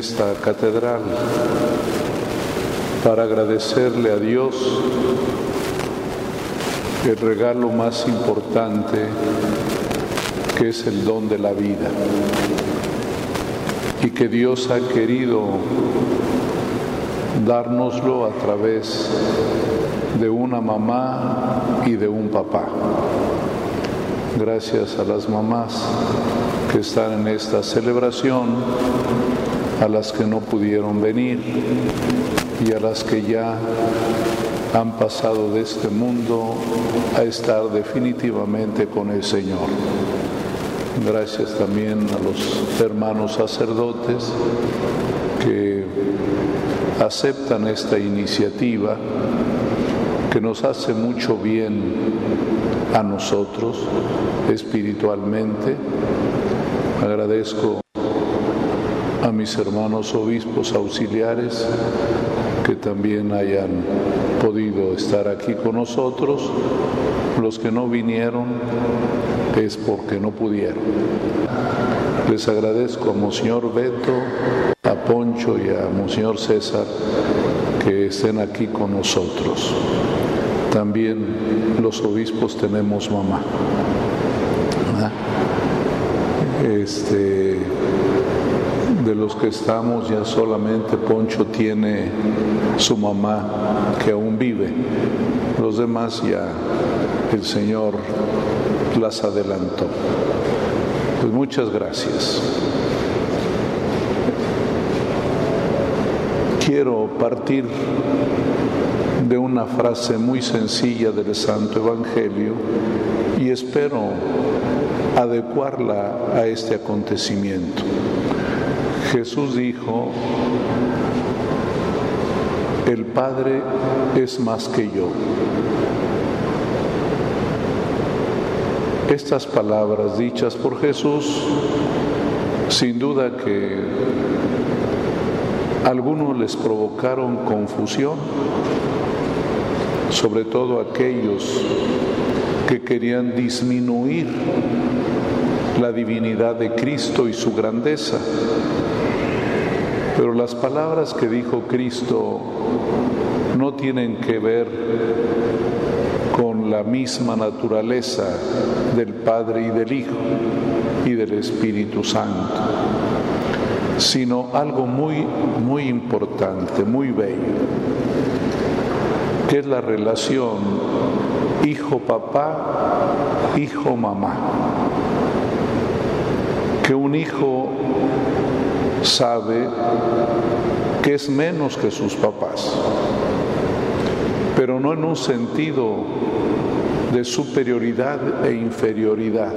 esta catedral para agradecerle a Dios el regalo más importante que es el don de la vida y que Dios ha querido dárnoslo a través de una mamá y de un papá. Gracias a las mamás que están en esta celebración, a las que no pudieron venir y a las que ya han pasado de este mundo a estar definitivamente con el Señor. Gracias también a los hermanos sacerdotes que aceptan esta iniciativa que nos hace mucho bien a nosotros espiritualmente. Agradezco a mis hermanos obispos auxiliares que también hayan podido estar aquí con nosotros. Los que no vinieron es porque no pudieron. Les agradezco a Monseñor Beto, a Poncho y a Monseñor César que estén aquí con nosotros. También los obispos tenemos mamá. Este, de los que estamos ya solamente Poncho tiene su mamá que aún vive. Los demás ya el Señor las adelantó. Pues muchas gracias. Quiero partir de una frase muy sencilla del Santo Evangelio y espero adecuarla a este acontecimiento. Jesús dijo, el Padre es más que yo. Estas palabras dichas por Jesús, sin duda que algunos les provocaron confusión, sobre todo aquellos que querían disminuir la divinidad de Cristo y su grandeza. Pero las palabras que dijo Cristo no tienen que ver con la misma naturaleza del Padre y del Hijo y del Espíritu Santo, sino algo muy, muy importante, muy bello, que es la relación hijo-papá, hijo-mamá. Que un hijo sabe que es menos que sus papás, pero no en un sentido de superioridad e inferioridad,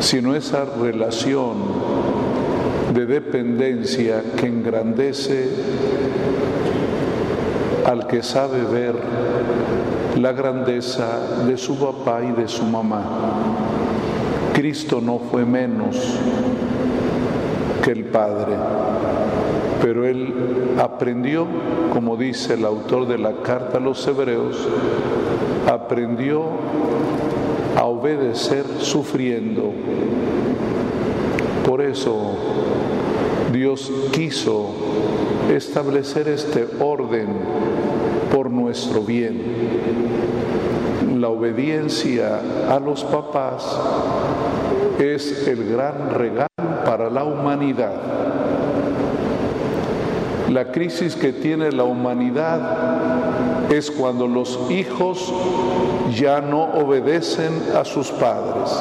sino esa relación de dependencia que engrandece al que sabe ver la grandeza de su papá y de su mamá. Cristo no fue menos que el Padre, pero él aprendió, como dice el autor de la carta a los hebreos, aprendió a obedecer sufriendo. Por eso Dios quiso establecer este orden por nuestro bien. La obediencia a los papás es el gran regalo para la humanidad. La crisis que tiene la humanidad es cuando los hijos ya no obedecen a sus padres.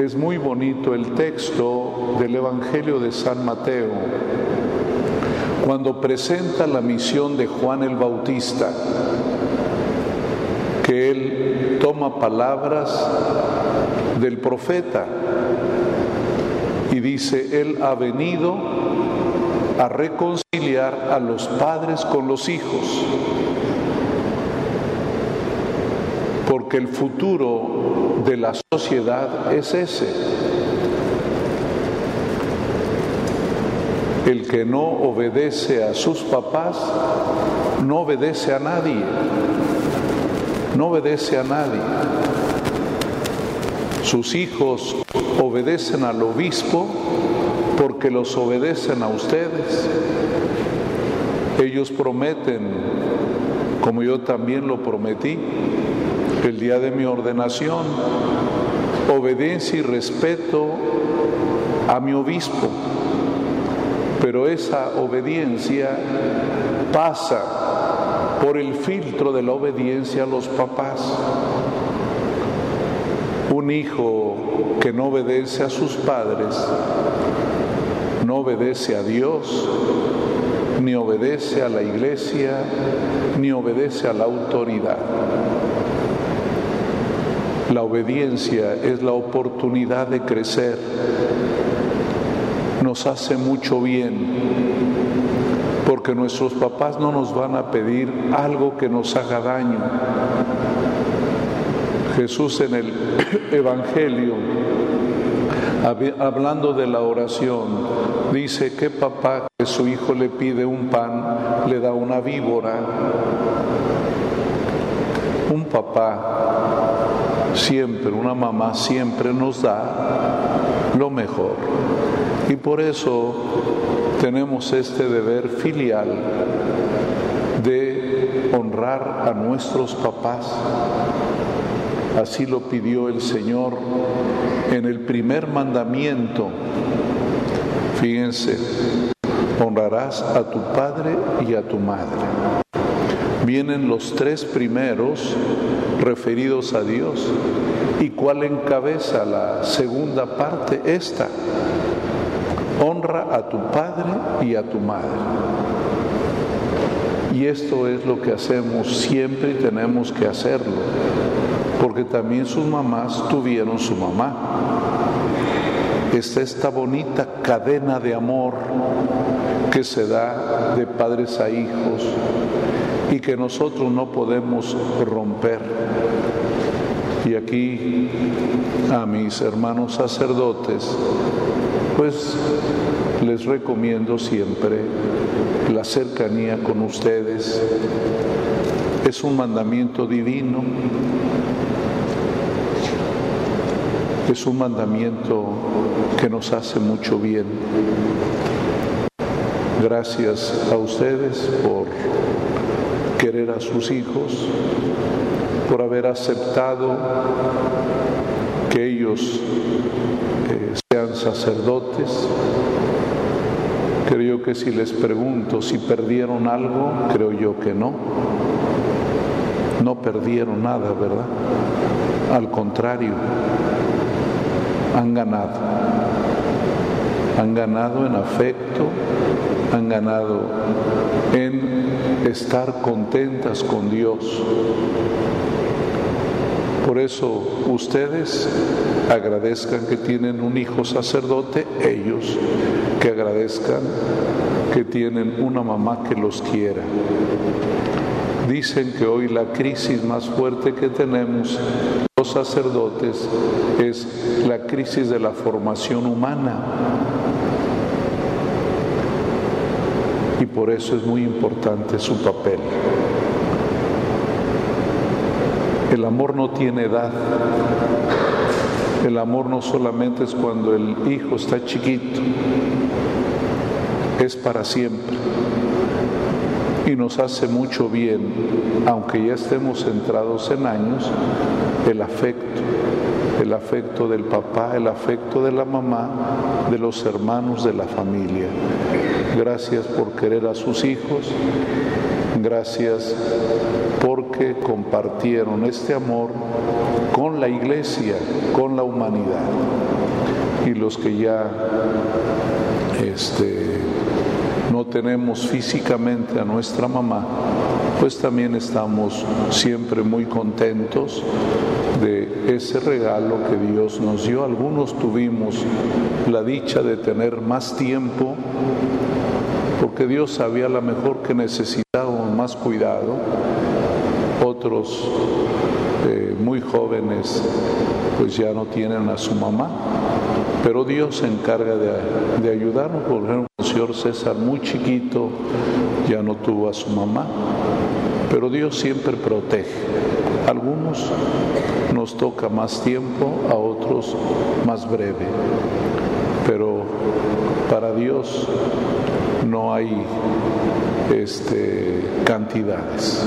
Es muy bonito el texto del Evangelio de San Mateo cuando presenta la misión de Juan el Bautista, que él toma palabras del profeta y dice, Él ha venido a reconciliar a los padres con los hijos, porque el futuro de la sociedad es ese. El que no obedece a sus papás no obedece a nadie, no obedece a nadie. Sus hijos obedecen al obispo porque los obedecen a ustedes. Ellos prometen, como yo también lo prometí, el día de mi ordenación, obediencia y respeto a mi obispo. Pero esa obediencia pasa por el filtro de la obediencia a los papás. Un hijo que no obedece a sus padres, no obedece a Dios, ni obedece a la iglesia, ni obedece a la autoridad. La obediencia es la oportunidad de crecer. Nos hace mucho bien porque nuestros papás no nos van a pedir algo que nos haga daño. Jesús en el Evangelio, hablando de la oración, dice que papá que su hijo le pide un pan, le da una víbora. Un papá siempre, una mamá siempre nos da lo mejor. Y por eso tenemos este deber filial de honrar a nuestros papás. Así lo pidió el Señor en el primer mandamiento. Fíjense, honrarás a tu padre y a tu madre. Vienen los tres primeros referidos a Dios. ¿Y cuál encabeza la segunda parte? Esta honra a tu padre y a tu madre. Y esto es lo que hacemos siempre y tenemos que hacerlo, porque también sus mamás tuvieron su mamá. Está esta bonita cadena de amor que se da de padres a hijos y que nosotros no podemos romper. Y aquí a mis hermanos sacerdotes pues les recomiendo siempre la cercanía con ustedes. Es un mandamiento divino, es un mandamiento que nos hace mucho bien. Gracias a ustedes por querer a sus hijos, por haber aceptado que ellos sean sacerdotes. Creo que si les pregunto si perdieron algo, creo yo que no. No perdieron nada, ¿verdad? Al contrario, han ganado. Han ganado en afecto, han ganado en estar contentas con Dios, por eso ustedes agradezcan que tienen un hijo sacerdote, ellos que agradezcan que tienen una mamá que los quiera. Dicen que hoy la crisis más fuerte que tenemos los sacerdotes es la crisis de la formación humana. Y por eso es muy importante su papel. El amor no tiene edad. El amor no solamente es cuando el hijo está chiquito, es para siempre. Y nos hace mucho bien, aunque ya estemos centrados en años, el afecto, el afecto del papá, el afecto de la mamá, de los hermanos de la familia. Gracias por querer a sus hijos, gracias porque compartieron este amor con la iglesia, con la humanidad. Y los que ya este, tenemos físicamente a nuestra mamá, pues también estamos siempre muy contentos de ese regalo que Dios nos dio. Algunos tuvimos la dicha de tener más tiempo porque Dios sabía la mejor que necesitábamos más cuidado otros eh, muy jóvenes pues ya no tienen a su mamá, pero Dios se encarga de, ayudarnos. Por ejemplo, el señor César muy chiquito ya no tuvo a su mamá, pero Dios siempre protege. algunos nos toca más tiempo, a otros más breve, pero para Dios no hay este, cantidades.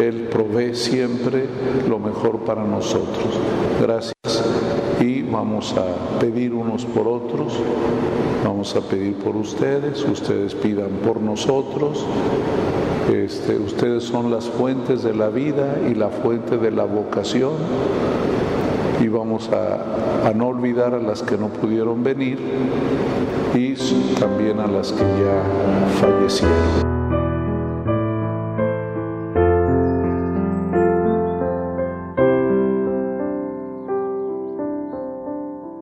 Él provee siempre lo mejor para nosotros. Gracias. Vamos a pedir unos por otros, vamos a pedir por ustedes, ustedes pidan por nosotros. Este, ustedes son las fuentes de la vida y la fuente de la vocación y vamos a, no olvidar a las que no pudieron venir y también a las que ya fallecieron.